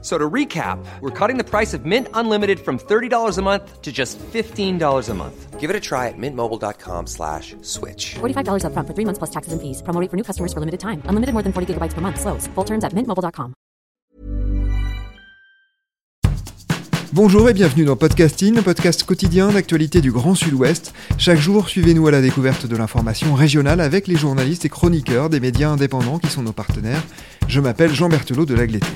So to recap, we're cutting the price of Mint Unlimited from $30 a month to just $15 a month. Give it a try at mintmobile.com slash switch. $45 upfront for three months plus taxes and fees. Promo rate for new customers for limited time. Unlimited more than 40 gigabytes per month. Slows. Full terms at mintmobile.com. Bonjour et bienvenue dans Podcasting, le podcast quotidien d'actualité du Grand Sud-Ouest. Chaque jour, suivez-nous à la découverte de l'information régionale avec les journalistes et chroniqueurs des médias indépendants qui sont nos partenaires. Je m'appelle Jean Berthelot de L'Agleté.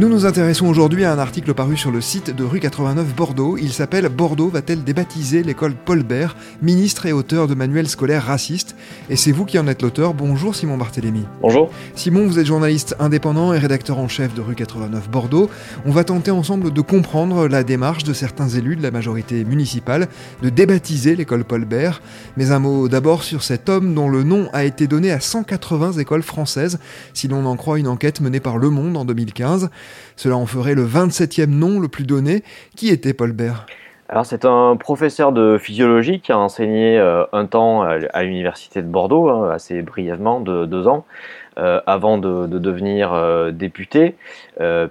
Nous nous intéressons aujourd'hui à un article paru sur le site de rue 89 Bordeaux. Il s'appelle Bordeaux va-t-elle débaptiser l'école Paul Bert, ministre et auteur de manuels scolaires racistes? Et c'est vous qui en êtes l'auteur. Bonjour Simon Barthélémy. Bonjour. Simon, vous êtes journaliste indépendant et rédacteur en chef de rue 89 Bordeaux. On va tenter ensemble de comprendre la démarche de certains élus de la majorité municipale de débaptiser l'école Paul Bert. Mais un mot d'abord sur cet homme dont le nom a été donné à 180 écoles françaises, si l'on en croit une enquête menée par Le Monde en 2015. Cela en ferait le 27e nom le plus donné. Qui était Paul Bert alors c'est un professeur de physiologie qui a enseigné euh, un temps à, l'université de Bordeaux, hein, assez brièvement, de deux ans, euh, avant de, devenir euh, député,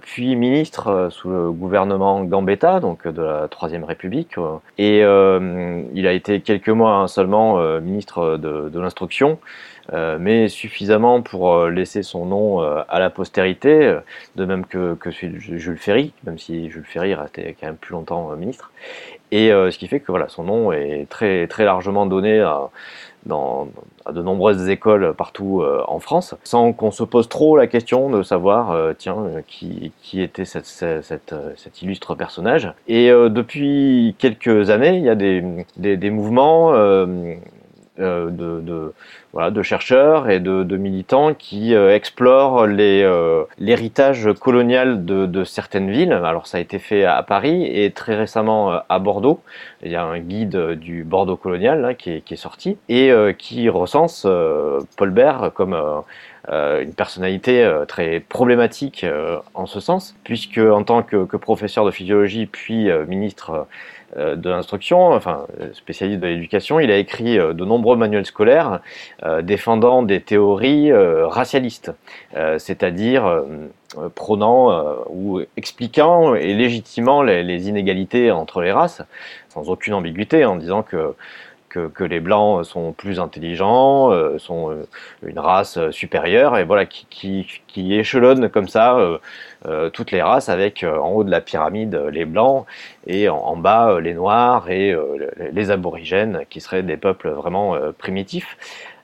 puis ministre sous le gouvernement Gambetta, donc de la Troisième République. et il a été quelques mois hein, seulement ministre de, de l'instruction. Euh, mais suffisamment pour euh, laisser son nom euh, à la postérité, de même que, que Jules Ferry, même si Jules Ferry restait quand même plus longtemps ministre. Et ce qui fait que voilà, son nom est très, très largement donné à, dans, à de nombreuses écoles partout en France, sans qu'on se pose trop la question de savoir, tiens, qui, qui était cette, cette, cet illustre personnage. Et depuis quelques années, il y a des, des, des mouvements euh, de, de, voilà, de chercheurs et de, militants qui euh, explorent euh, l'héritage colonial de, certaines villes. Alors ça a été fait à Paris et très récemment à Bordeaux. Il y a un guide du Bordeaux colonial hein, qui, est, sorti et qui recense Paul Bert comme une personnalité très problématique en ce sens, puisque en tant que, professeur de physiologie puis ministre euh, de l'instruction, enfin spécialiste de l'éducation, il a écrit euh, de nombreux manuels scolaires euh, défendant des théories racialistes, c'est-à-dire prônant ou expliquant et légitimant les, inégalités entre les races, sans aucune ambiguïté, en disant que que, les blancs sont plus intelligents, euh, sont euh, une race euh, supérieure, et voilà, qui, qui, qui échelonne comme ça toutes les races avec en haut de la pyramide les blancs et en, bas les noirs et les aborigènes qui seraient des peuples vraiment primitifs.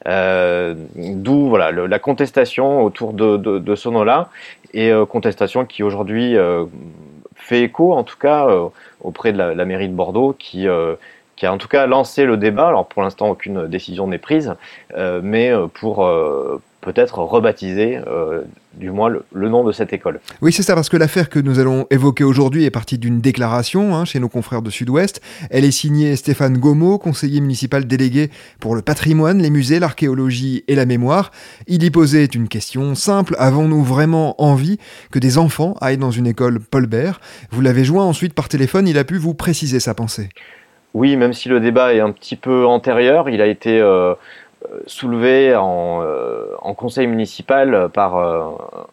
D'où voilà la contestation autour de, de, ce nom-là et contestation qui aujourd'hui fait écho en tout cas auprès de la, la, mairie de Bordeaux qui qui a en tout cas lancé le débat. Alors pour l'instant, aucune décision n'est prise, euh, mais euh, pour euh, peut-être rebaptiser du moins le, nom de cette école. Oui, c'est ça, parce que l'affaire que nous allons évoquer aujourd'hui est partie d'une déclaration hein, chez nos confrères de Sud-Ouest. Elle est signée Stéphane Gomo, conseiller municipal délégué pour le patrimoine, les musées, l'archéologie et la mémoire. Il y posait une question simple. Avons-nous vraiment envie que des enfants aillent dans une école Paul Bert Vous l'avez joint ensuite par téléphone, il a pu vous préciser sa pensée. Oui, même si le débat est un petit peu antérieur, il a été euh, soulevé en, euh, conseil municipal par euh,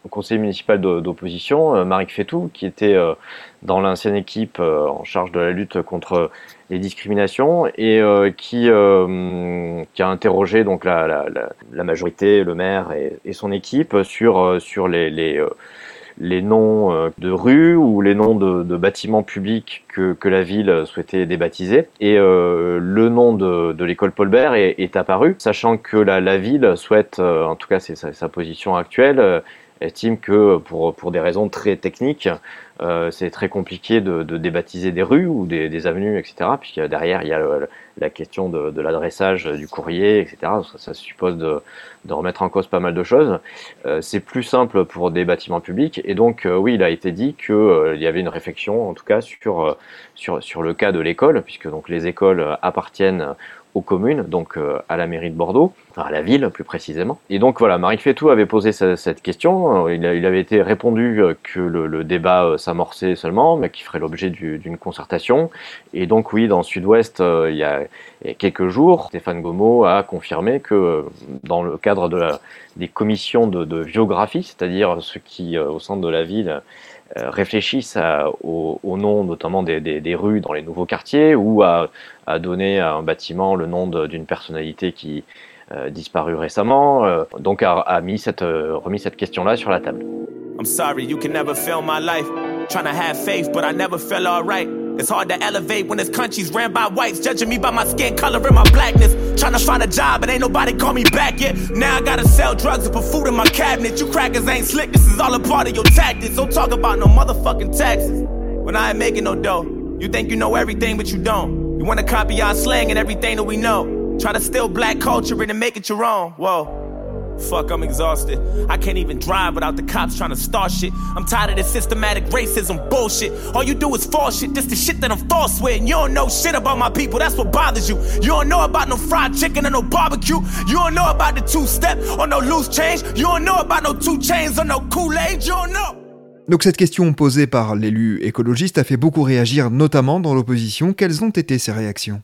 un conseiller municipal d'opposition, Marie Fétou, qui était dans l'ancienne équipe en charge de la lutte contre les discriminations et qui, a interrogé donc la, majorité, le maire et, son équipe sur, sur les noms euh, de rues ou les noms de, bâtiments publics que, la ville souhaitait débaptiser. Et euh, le nom de, l'école Paul Bert est, est, apparu, sachant que la, ville souhaite, euh, en tout cas c'est sa, sa, position actuelle, estime que pour, pour des raisons très techniques, euh, c'est très compliqué de, de, débaptiser des rues ou des, avenues, etc. Puisque derrière, il y a la question de, l'adressage du courrier, etc. Ça, suppose de, remettre en cause pas mal de choses. Euh, c'est plus simple pour des bâtiments publics. Et donc, euh, oui, il a été dit qu'il y avait une réflexion, en tout cas, sur, sur, le cas de l'école, puisque donc les écoles appartiennent aux communes, donc à la mairie de Bordeaux, à la ville plus précisément. Et donc voilà, Marie Fétou avait posé cette question. Il, avait été répondu que le, débat s'amorçait seulement, mais qu'il ferait l'objet d'une concertation. Et donc oui, dans Sud-Ouest, il, y a quelques jours, Stéphane Gomo a confirmé que dans le cadre de des commissions de, de biographie, c'est-à-dire ceux qui, au centre de la ville, euh, réfléchissent au, nom notamment des, rues dans les nouveaux quartiers ou à, donner à un bâtiment le nom d'une personnalité qui euh, disparu récemment. Euh, donc a, mis cette, remis cette question-là sur la table. Trying to have faith, but I never felt alright. It's hard to elevate when this country's ran by whites, judging me by my skin color and my blackness. Trying to find a job, but ain't nobody call me back yet. Now I gotta sell drugs and put food in my cabinet. You crackers ain't slick, this is all a part of your tactics. Don't talk about no motherfucking taxes when I ain't making no dough. You think you know everything, but you don't. You wanna copy our slang and everything that we know. Try to steal black culture and make it your own. Whoa. Fuck, I'm exhausted. I can't even drive without the cops trying to start shit. I'm tired of this systematic racism bullshit. All you do is false shit. This the shit that I'm false with. And you don't know shit about my people. That's what bothers you. You don't know about no fried chicken or no barbecue. You don't know about the two step or no loose change. You don't know about no two chains or no Kool-Aid. You don't know. Donc cette question posée par l'élu écologiste a fait beaucoup réagir, notamment dans l'opposition. Quelles ont été ces réactions?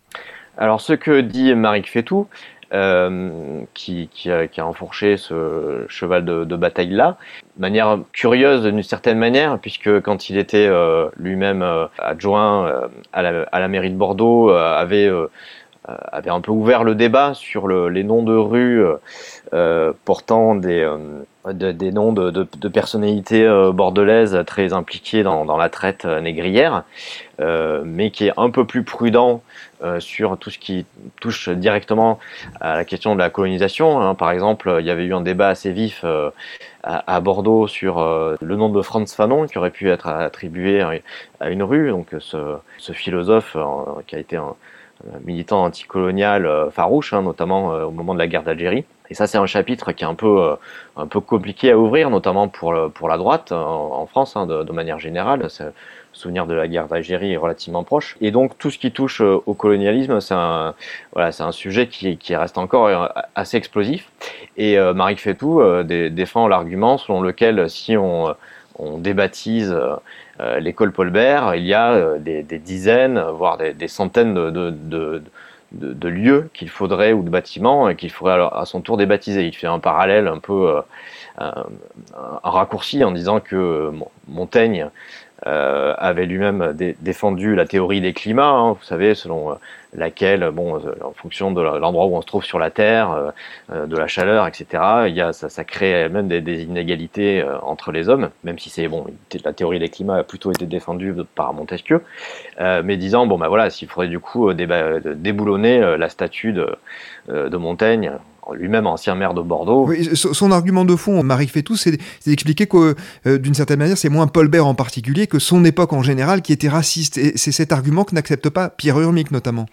Alors ce que dit Marie Fétou, euh, qui, qui, a, qui, a, enfourché ce cheval de, de bataille-là. Manière curieuse d'une certaine manière, puisque quand il était euh, lui-même euh, adjoint euh, à la, à, la, mairie de Bordeaux, avait avait un peu ouvert le débat sur le, les noms de rues euh, portant des, de, des noms de, personnalités bordelaises très impliquées dans, la traite négrière, euh, mais qui est un peu plus prudent euh, sur tout ce qui touche directement à la question de la colonisation. Hein. Par exemple, il y avait eu un débat assez vif euh, à, Bordeaux sur euh, le nom de Franz Fanon qui aurait pu être attribué à une rue. Donc ce, ce philosophe qui a été un, militant anticolonial farouche, hein, notamment au moment de la guerre d'Algérie. Et ça, c'est un chapitre qui est un peu, un peu compliqué à ouvrir, notamment pour, pour la droite en, France, hein, de, manière générale souvenir de la guerre d'Algérie est relativement proche. Et donc tout ce qui touche euh, au colonialisme, c'est un, un sujet qui, qui, reste encore euh, assez explosif. Et euh, Marie Fétou euh, défend l'argument selon lequel si on, on débaptise euh, l'école Paul Bert, il y a des, des dizaines, voire des, centaines de, lieux qu'il faudrait ou de bâtiments qu'il faudrait à son tour débaptiser. Il fait un parallèle un peu euh, un, raccourci en disant que Montaigne euh, avait lui-même défendu la théorie des climats, hein, vous savez, selon euh, laquelle, bon, euh, en fonction de l'endroit où on se trouve sur la Terre, de la chaleur, etc., il y a, ça, ça crée même des, inégalités entre les hommes, même si c'est bon, la théorie des climats a plutôt été défendue par Montesquieu, mais disant bon bah voilà, s'il faudrait du coup déboulonner la statue de, de Montaigne lui-même ancien maire de Bordeaux. Oui, son argument de fond, Marie Fétou, c'est d'expliquer que euh, d'une certaine manière, c'est moins Paul Bert en particulier que son époque en général qui était raciste. Et c'est cet argument que n'accepte pas Pierre Urmic notamment.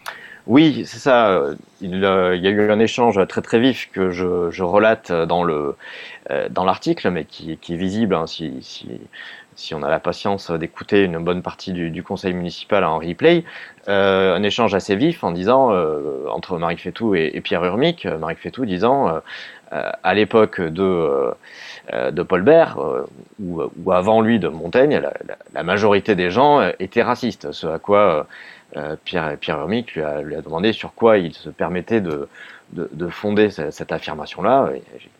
Oui, c'est ça. Il, euh, il, y a eu un échange très très vif que je, je relate dans le euh, dans l'article, mais qui, qui, est visible hein, si, si, si on a la patience d'écouter une bonne partie du, du, conseil municipal en replay, euh, un échange assez vif en disant, euh, entre Marie Fétou et, Pierre Urmic, euh, Marie Fétou disant, euh, euh à l'époque de, de Paul Bert, ou, ou, avant lui de Montaigne, la, la, la, majorité des gens étaient racistes, ce à quoi Pierre, Pierre Urmic lui a, lui a, demandé sur quoi il se permettait de, de, de fonder cette, cette affirmation-là.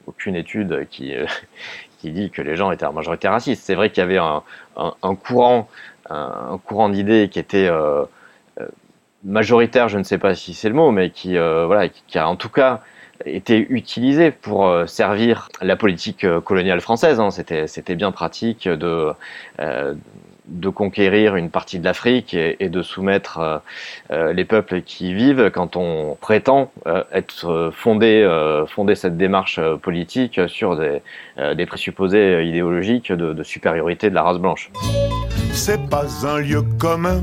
Aucune étude qui, qui dit que les gens étaient en majorité racistes. C'est vrai qu'il y avait un, un, un courant, un, un courant d'idées qui était euh, euh, majoritaire, je ne sais pas si c'est le mot, mais qui, euh, voilà, qui, qui, a en tout cas été utilisé pour euh, servir la politique euh, coloniale française. Hein. C'était bien pratique de de conquérir une partie de l'Afrique et, de soumettre euh, euh, les peuples qui y vivent quand on prétend euh, être fondé, fondé cette démarche politique sur des, des présupposés idéologiques de, de, supériorité de la race blanche. C'est pas un lieu commun,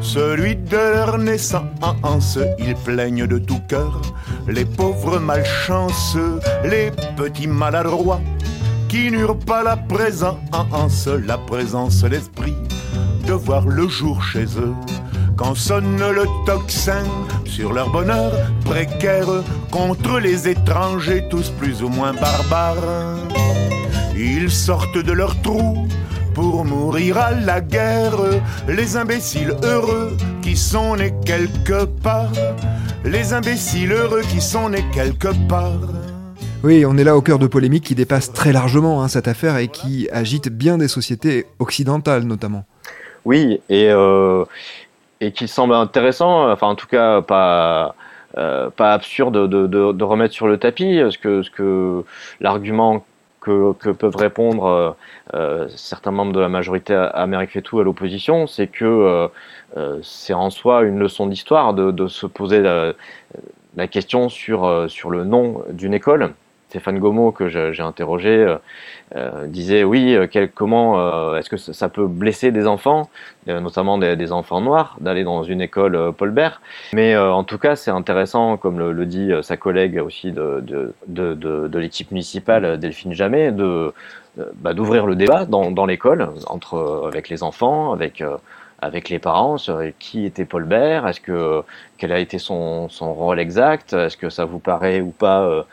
celui de leur naissance. Ils plaignent de tout cœur les pauvres malchanceux, les petits maladroits qui n'eurent pas la présence, la présence l'esprit de voir le jour chez eux. Quand sonne le tocsin sur leur bonheur précaire contre les étrangers, tous plus ou moins barbares. Ils sortent de leur trou pour mourir à la guerre, les imbéciles heureux qui sont nés quelque part, les imbéciles heureux qui sont nés quelque part. Oui, on est là au cœur de polémiques qui dépassent très largement hein, cette affaire et qui agitent bien des sociétés occidentales notamment. Oui, et, euh, qui semble intéressant, enfin en tout cas pas, euh, pas absurde de, remettre sur le tapis, ce que, ce que l'argument que, peuvent répondre euh, euh certains membres de la majorité Amérique fait tout à l'opposition, c'est que euh, euh, c'est en soi une leçon d'histoire de, de, se poser la, la question sur, sur le nom d'une école. Stéphane Gomo, que j'ai interrogé, euh, euh, disait oui, euh, quel, comment euh, est-ce que ça peut blesser des enfants, euh, notamment des, des, enfants noirs, d'aller dans une école Paul Bert. Mais en tout cas, c'est intéressant, comme le, le, dit sa collègue aussi de, de, de, de, de l'équipe municipale, Delphine Jamais, de bah, d'ouvrir le débat dans, dans l'école entre avec les enfants, avec avec les parents sur qui était Paul Bert, est-ce que quel a été son, son rôle exact, est-ce que ça vous paraît ou pas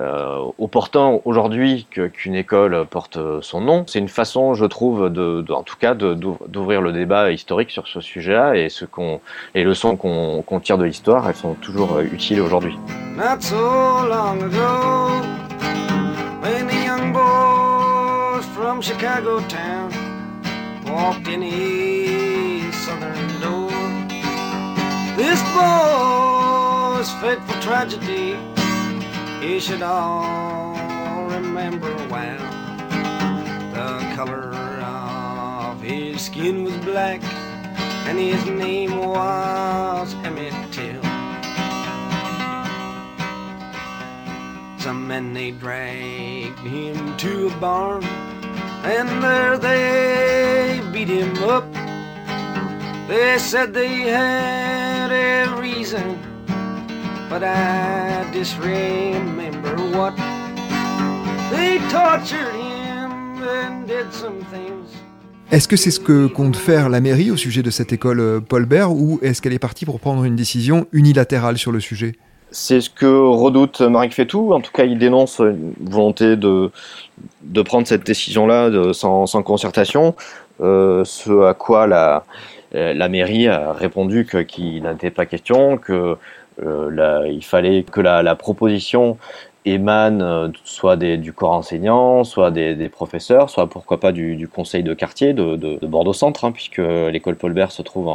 euh, euh, opportun aujourd'hui qu'une école porte son nom. C'est une façon, je trouve, de, en tout cas, d'ouvrir le débat historique sur ce sujet-là et qu'on, les leçons qu'on qu tire de l'histoire, elles sont toujours euh, utiles aujourd'hui. This boy's fateful tragedy. You should all remember well. The color of his skin was black, and his name was Emmett Till. Some men they dragged him to a barn, and there they beat him up. They said they had a reason but I just remember what they tortured him and did some things. Est-ce que c'est ce que compte faire la mairie au sujet de cette école euh, Paul Bert ou est-ce qu'elle est partie pour prendre une décision unilatérale sur le sujet? C'est ce que redoute Marc Fétou. En tout cas, il dénonce une volonté de, de prendre cette décision-là sans, sans, concertation. Euh, ce à quoi la, la mairie a répondu qu'il n'était pas question, que euh, il fallait que la, proposition émane euh, soit du corps enseignant, soit des, professeurs, soit pourquoi pas du, conseil de quartier de, de, de Bordeaux Centre, hein, puisque l'école Paul Bert se trouve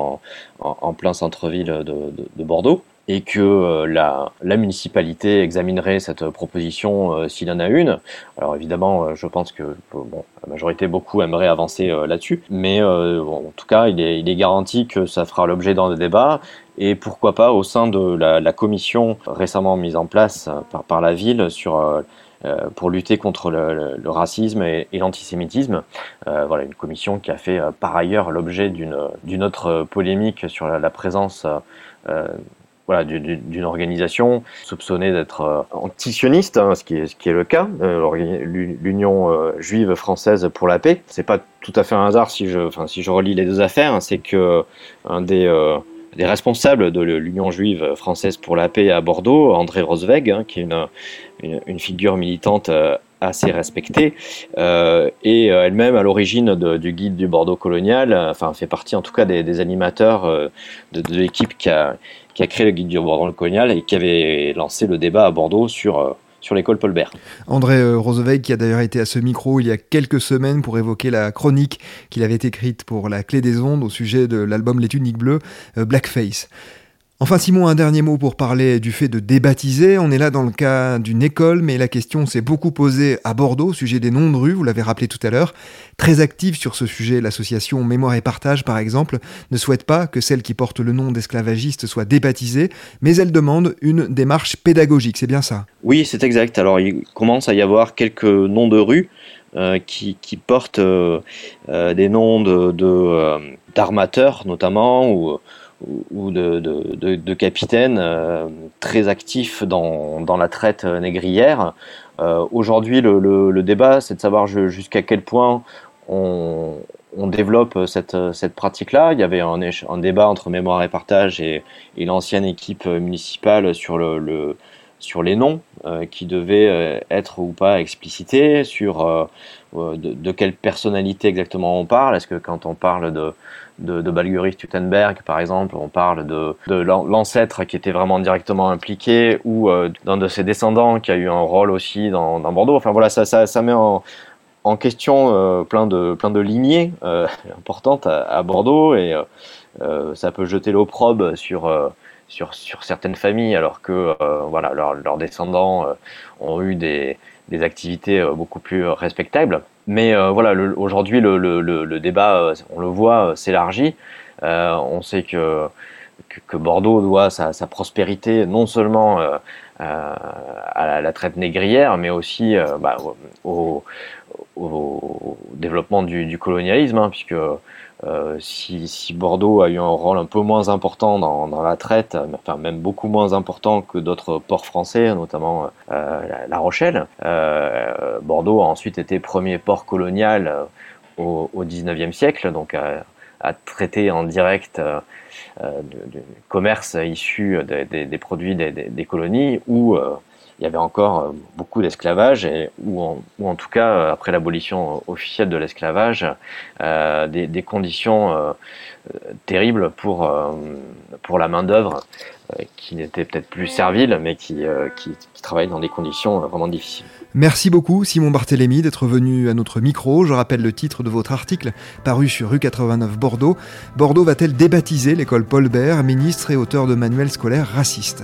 en plein centre-ville de, Bordeaux et que euh, la, la, municipalité examinerait cette proposition euh, s'il en a une. Alors évidemment, euh, je pense que bon, la majorité, beaucoup aimeraient avancer euh, là-dessus, mais euh, bon, en tout cas, il est, il est, garanti que ça fera l'objet d'un débat et pourquoi pas au sein de la, la commission récemment mise en place par, par la ville sur euh, pour lutter contre le, le, racisme et, et l'antisémitisme. Euh, voilà, une commission qui a fait euh, par ailleurs l'objet d'une autre polémique sur la, la présence euh, voilà, d'une organisation soupçonnée d'être antisioniste, hein, ce, qui est, le cas, l'Union juive française pour la paix. C'est pas tout à fait un hasard si je, relis les deux affaires, hein, c'est que un des responsables de l'Union juive française pour la paix à Bordeaux, André Rosweg, hein, qui est une, figure militante assez respectée, euh, et elle-même à l'origine du guide du Bordeaux colonial, enfin fait partie en tout cas des, animateurs euh, de, l'équipe qui a, qui a créé le guide du Bordeaux colonial et qui avait lancé le débat à Bordeaux sur euh, sur l'école Paul Bert. André euh, qui a d'ailleurs été à ce micro il y a quelques semaines pour évoquer la chronique qu'il avait écrite pour la clé des ondes au sujet de l'album Les Tuniques Bleues, euh, Blackface. Enfin Simon, un dernier mot pour parler du fait de débaptiser. On est là dans le cas d'une école, mais la question s'est beaucoup posée à Bordeaux au sujet des noms de rue, vous l'avez rappelé tout à l'heure. Très active sur ce sujet, l'association Mémoire et Partage, par exemple, ne souhaite pas que celle qui porte le nom d'esclavagiste soit débaptisée, mais elle demande une démarche pédagogique, c'est bien ça? Oui, c'est exact. Alors il commence à y avoir quelques noms de rue euh, qui, portent euh, euh, des noms d'armateurs notamment, ou ou de, de, de, capitaines euh, très actifs dans, la traite négrière. Euh, Aujourd'hui, le, débat, c'est de savoir jusqu'à quel point on, développe cette, pratique-là. Il y avait un, débat entre Mémoire et Partage et, l'ancienne équipe municipale sur, le, le sur les noms euh, qui devaient être ou pas explicités, sur de, de, quelle personnalité exactement on parle. Est-ce que quand on parle de, de, de Balguris Tutenberg, par exemple, on parle de, de l'ancêtre qui était vraiment directement impliqué ou d'un de ses descendants qui a eu un rôle aussi dans, dans Bordeaux. Enfin voilà, ça, ça, ça met en, en question euh, plein, de, plein de lignées euh, importantes à, à, Bordeaux et euh, ça peut jeter l'opprobre sur, sur, sur, certaines familles alors que voilà, leurs descendants ont eu des, des activités beaucoup plus respectables. Mais voilà, aujourd'hui le, le, le, débat, on le voit, s'élargit. on sait que, que, Bordeaux doit sa, sa prospérité non seulement à la, traite négrière, mais aussi bah, au, au, développement du, du colonialisme, hein, puisque euh, si, si, Bordeaux a eu un rôle un peu moins important dans, dans la traite, enfin même beaucoup moins important que d'autres ports français, notamment euh, La Rochelle, euh, Bordeaux a ensuite été premier port colonial euh, au, au 19e siècle, donc à, à traiter en direct euh, du, commerce issu des produits des, des, colonies ou il y avait encore euh, beaucoup d'esclavage, ou, ou, en tout cas, euh, après l'abolition officielle de l'esclavage, euh, des, des, conditions euh, terribles pour, euh, pour la main-d'œuvre, euh, qui n'était peut-être plus servile, mais qui, qui, qui travaillait dans des conditions vraiment difficiles. Merci beaucoup Simon Barthélémy d'être venu à notre micro. Je rappelle le titre de votre article paru sur rue 89 Bordeaux. Bordeaux va-t-elle débaptiser l'école Paul Bert, ministre et auteur de manuels scolaires racistes?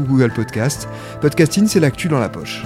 Google Podcast. Podcasting, c'est l'actu dans la poche.